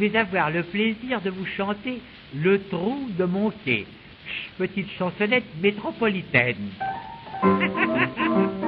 vais avoir le plaisir de vous chanter Le trou de mon petite chansonnette métropolitaine.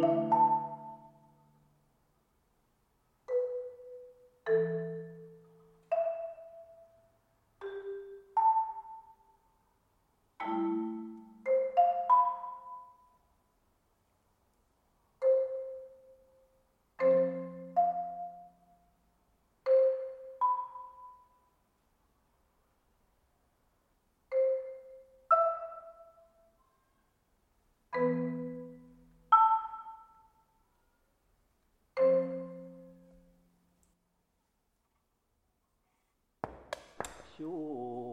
Bye. 今。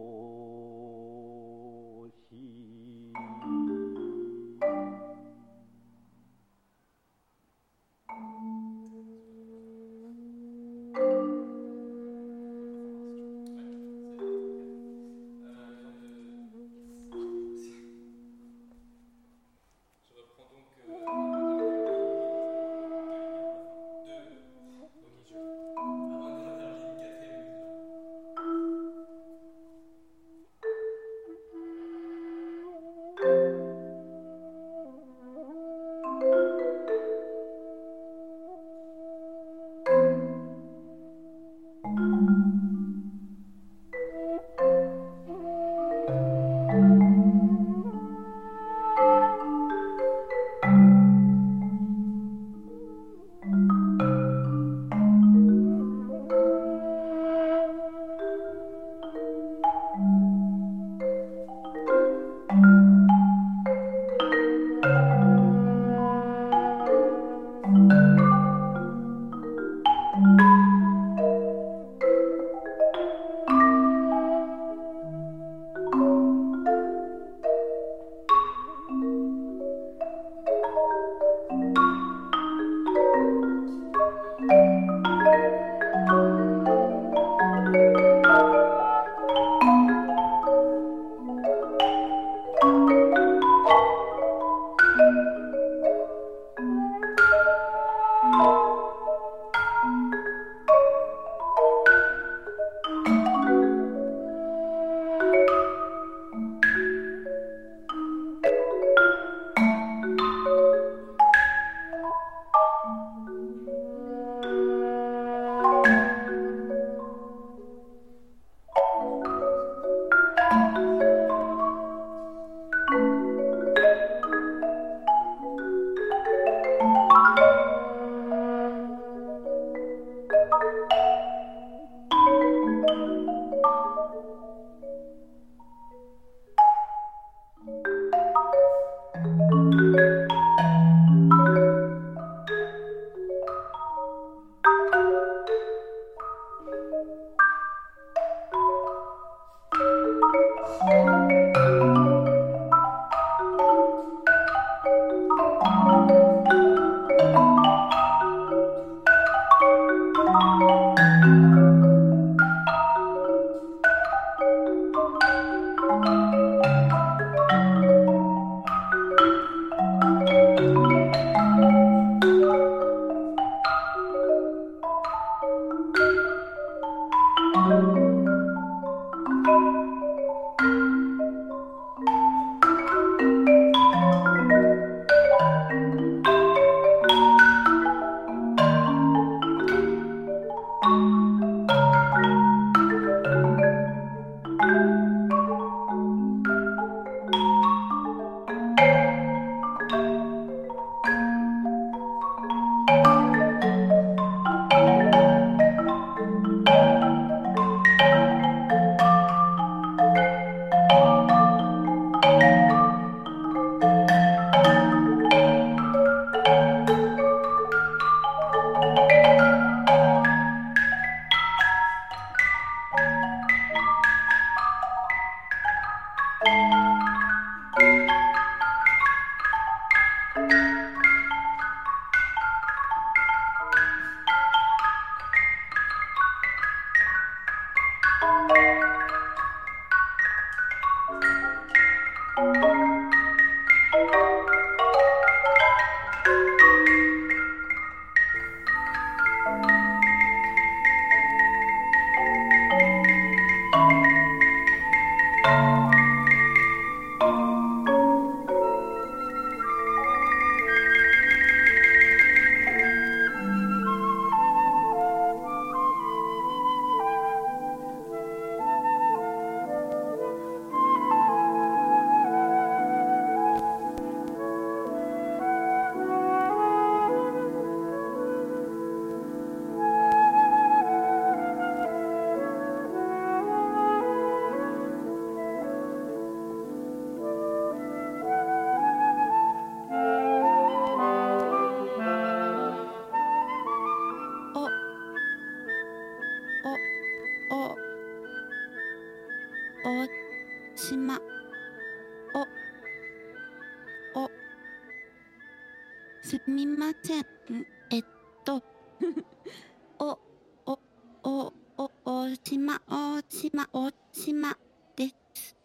お、お、お、お、おしま、おしま、おしまです。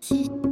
し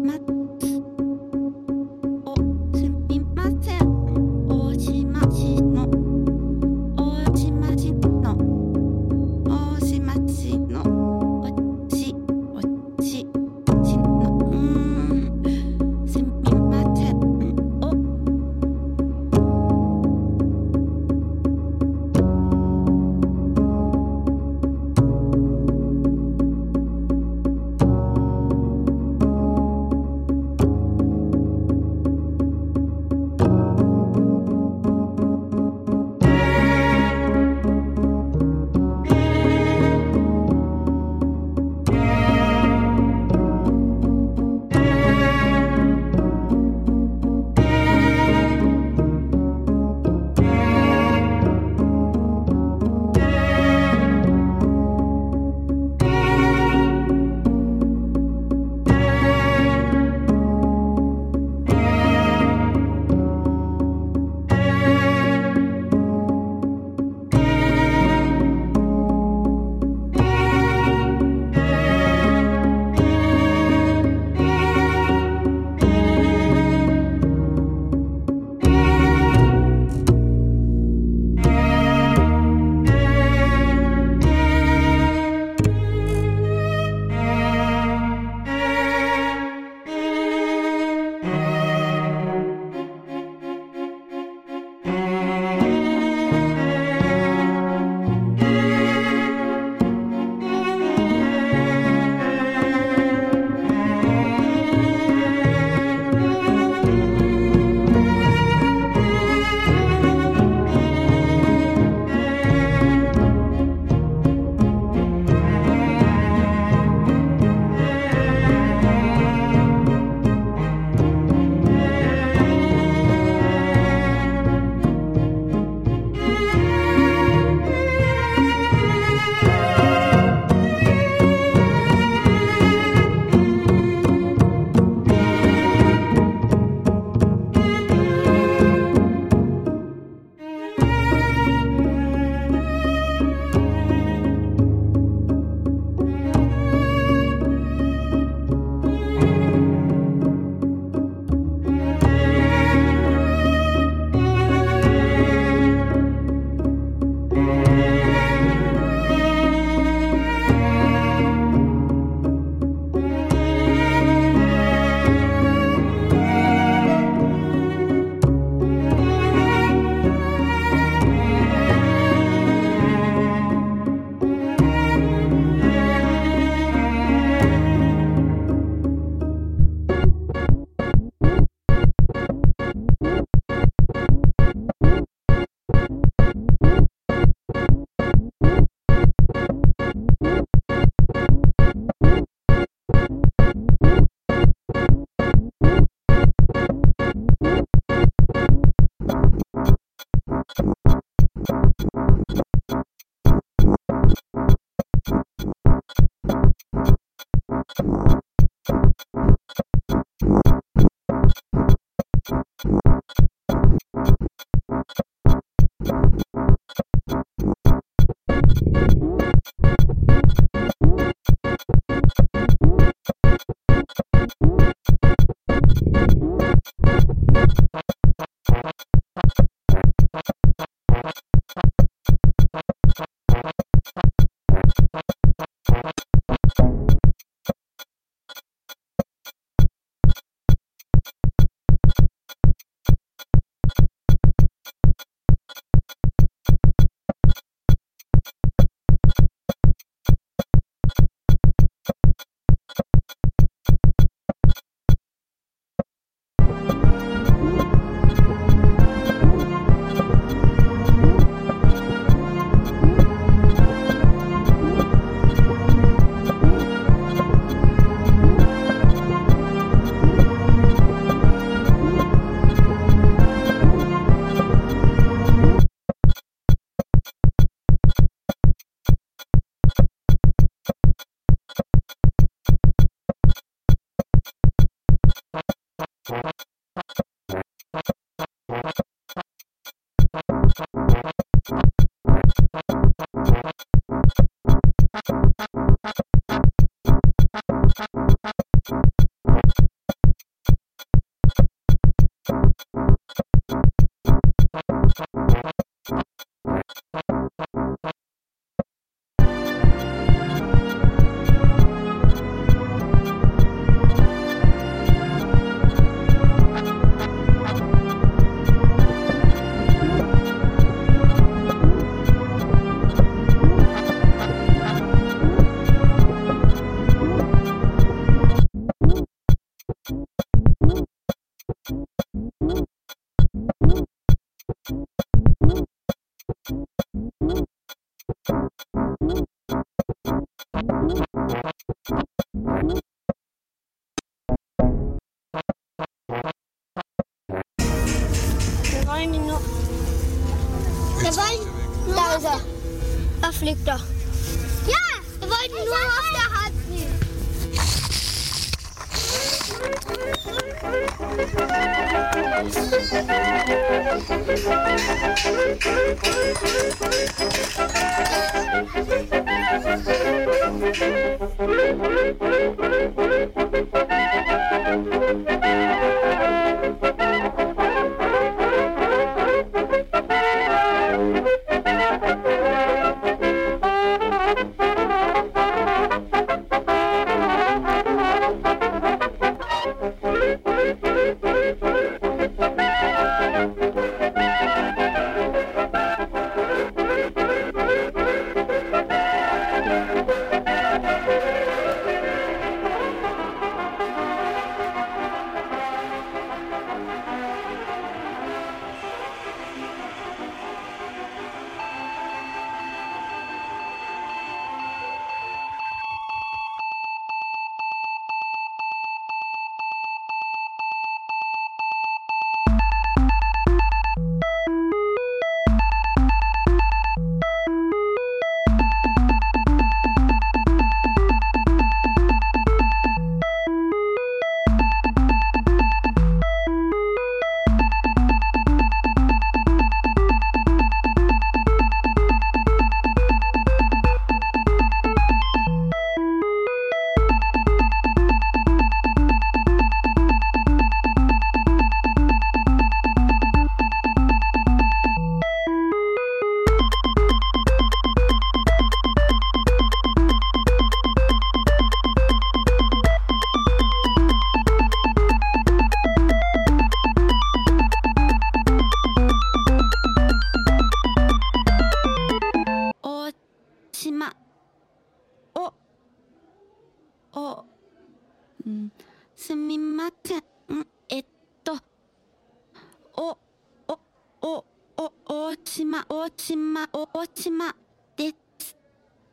おおしまおしまおおしまです。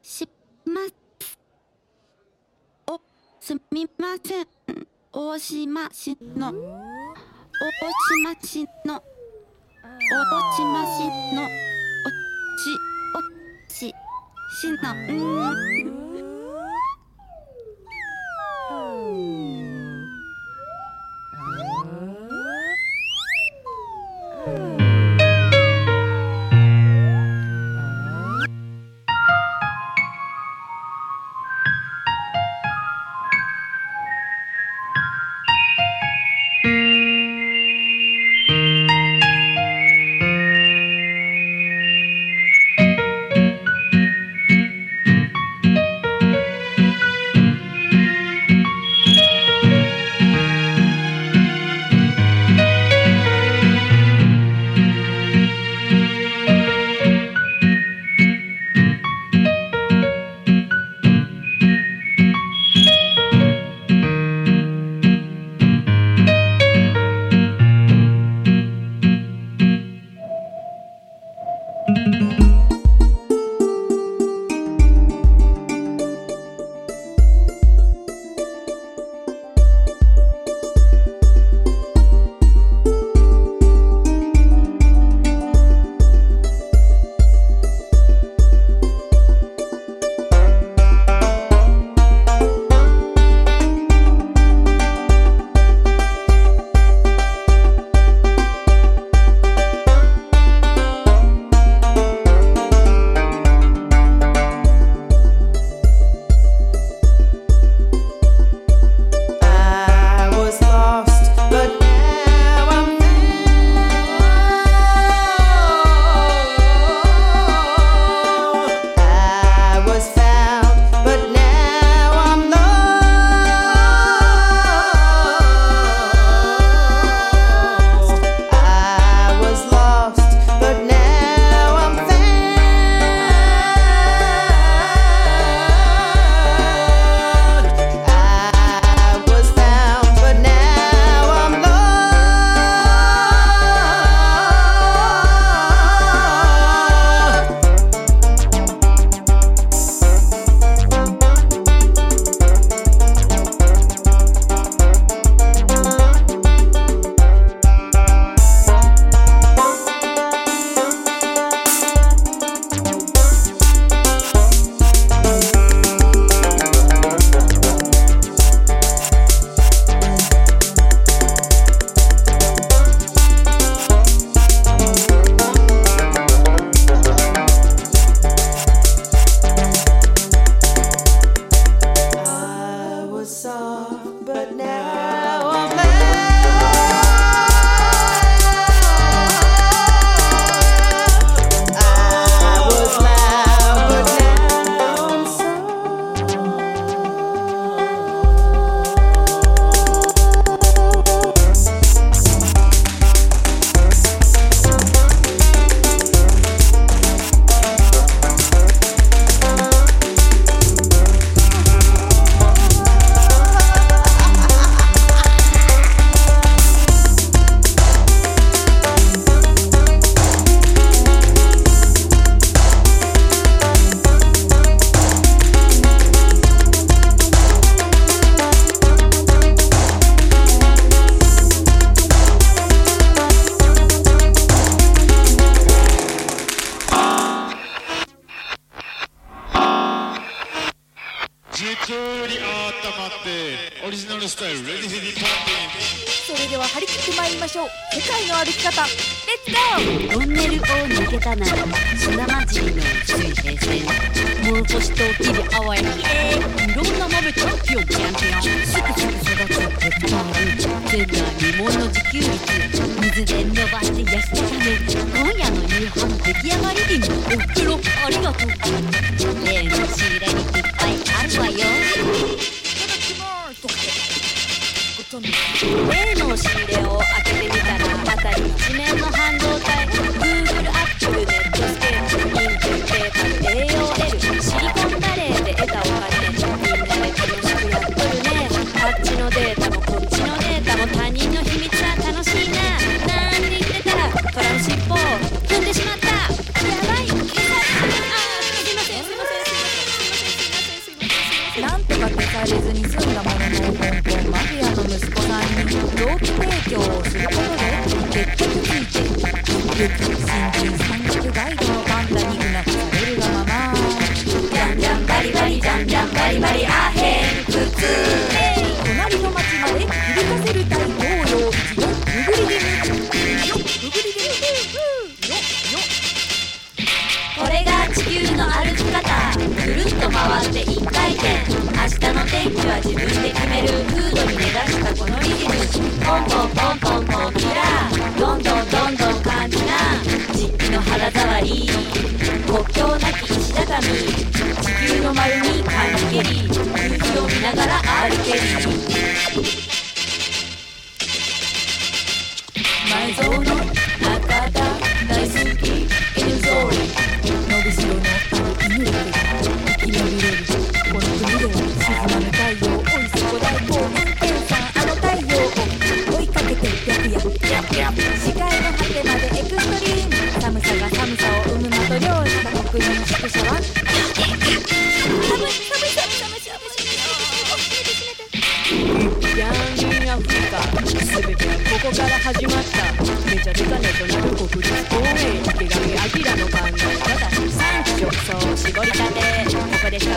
します。おすみません。ん大島市の大島市の大島市のおちおちし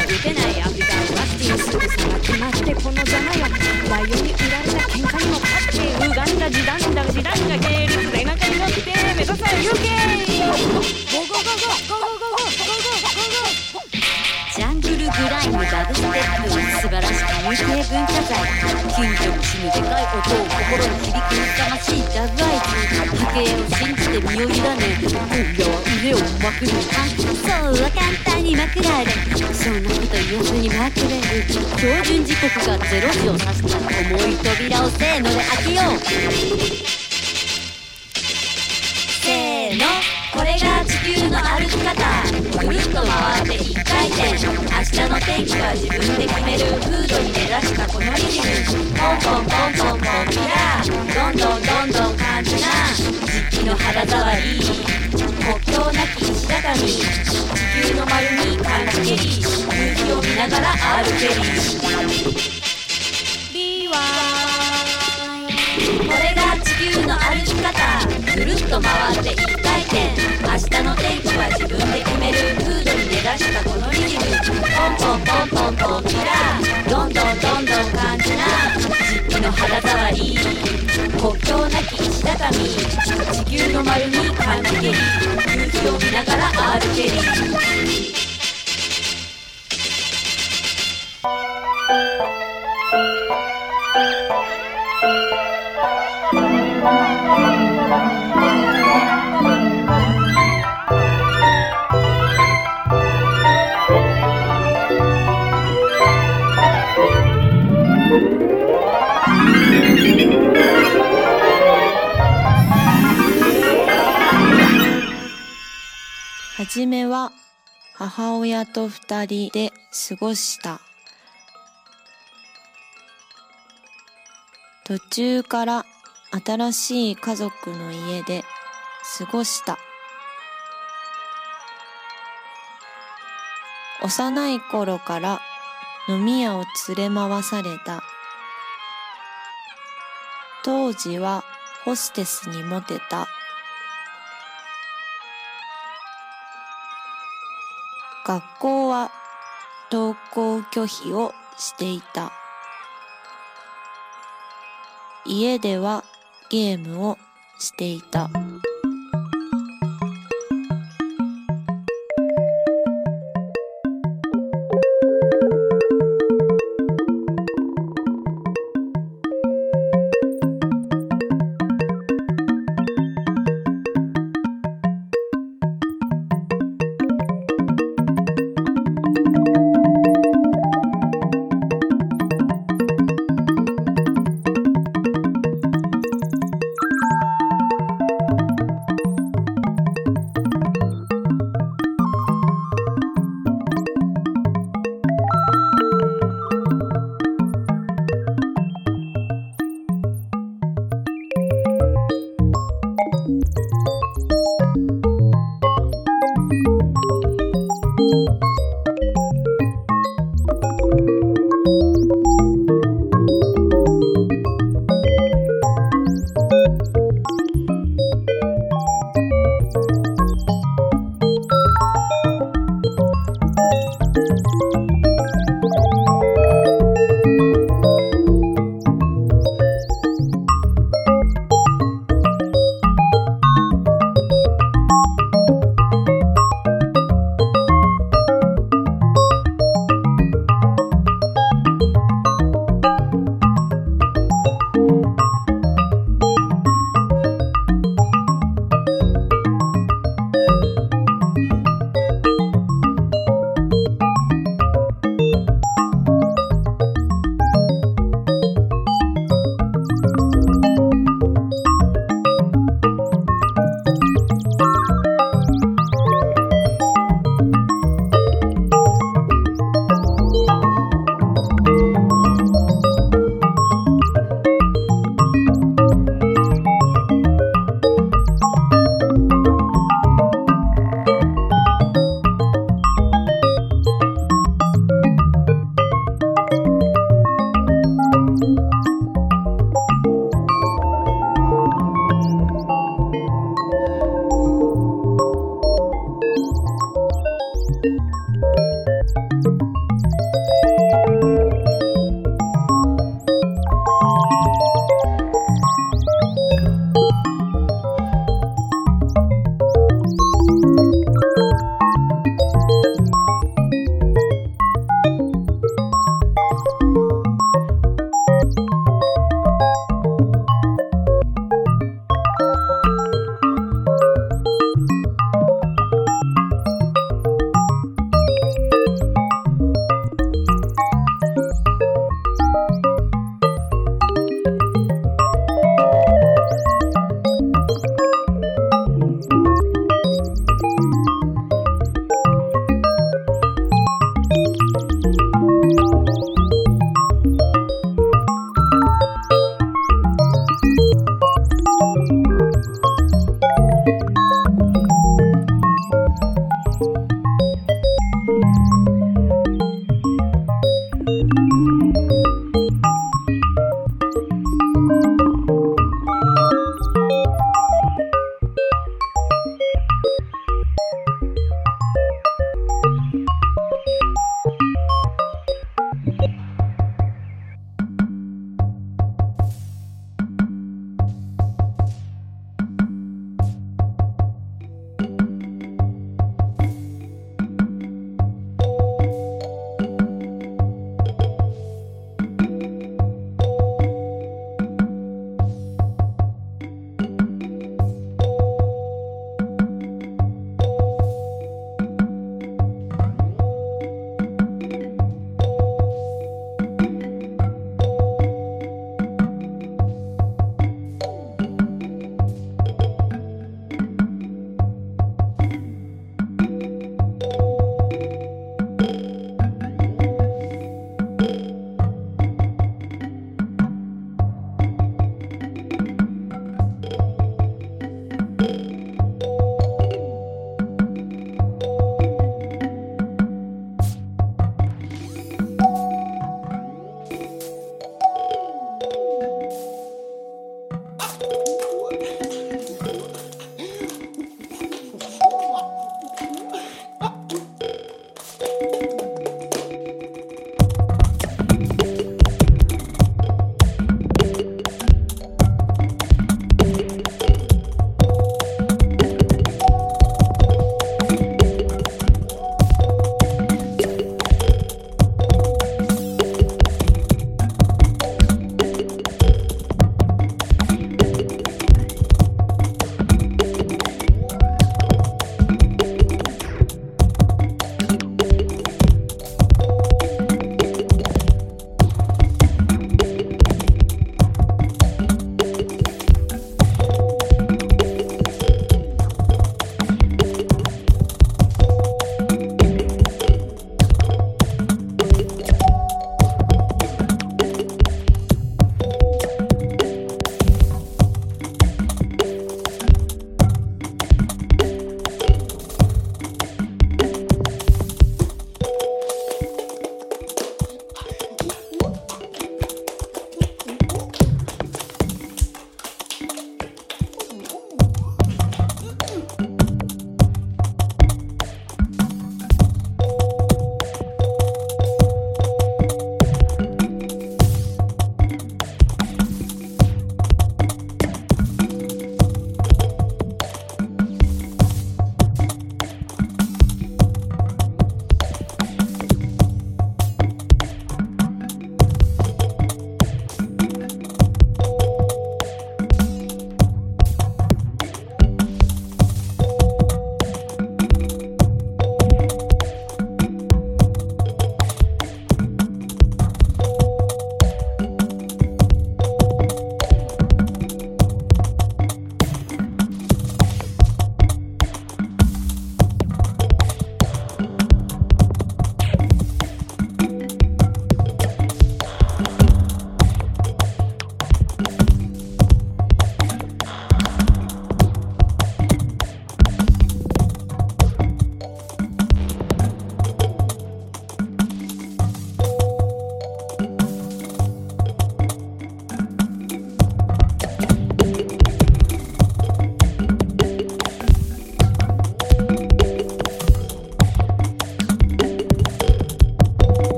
打てないアフリカバスティンすさが決まってこの邪魔やバイオに売られた喧嘩にも勝ってウガンダ時短だ時短が芸術で中に乗って目指せ UK ジャングルグライムダブステップ素晴らし文化近所に住でかい音を心に響く魂ダブアイズ波形を信じて身を委ね今夜は腕をまくるあそうは簡単にまくられそんなこと言わずにまくれる標準時刻が0時を指した重い扉をせーので開けようせーのこれが地球の歩き方ぐるっと回って一回転明日の天気は自分で決めるフードに根ざしたこのリズムポンポンポンポンポンピラーどんどんどんどん感じな実機の肌触り国境なき石畳地球の丸に感じけり空気を見ながら歩けり。B はれが地球の歩き方ぐるっと回って一回転明日の天気は自分で決めるフードに根ざしたこのリズムポンポンポンポンポンピラどんどんどんどん感じな。実機の肌触り国境なき石畳地球の丸に感じけり夕日を見ながら歩けり母親と二人で過ごした。途中から新しい家族の家で過ごした。幼い頃から飲み屋を連れ回された。当時はホステスにモテた。学校は登校拒否をしていた。家ではゲームをしていた。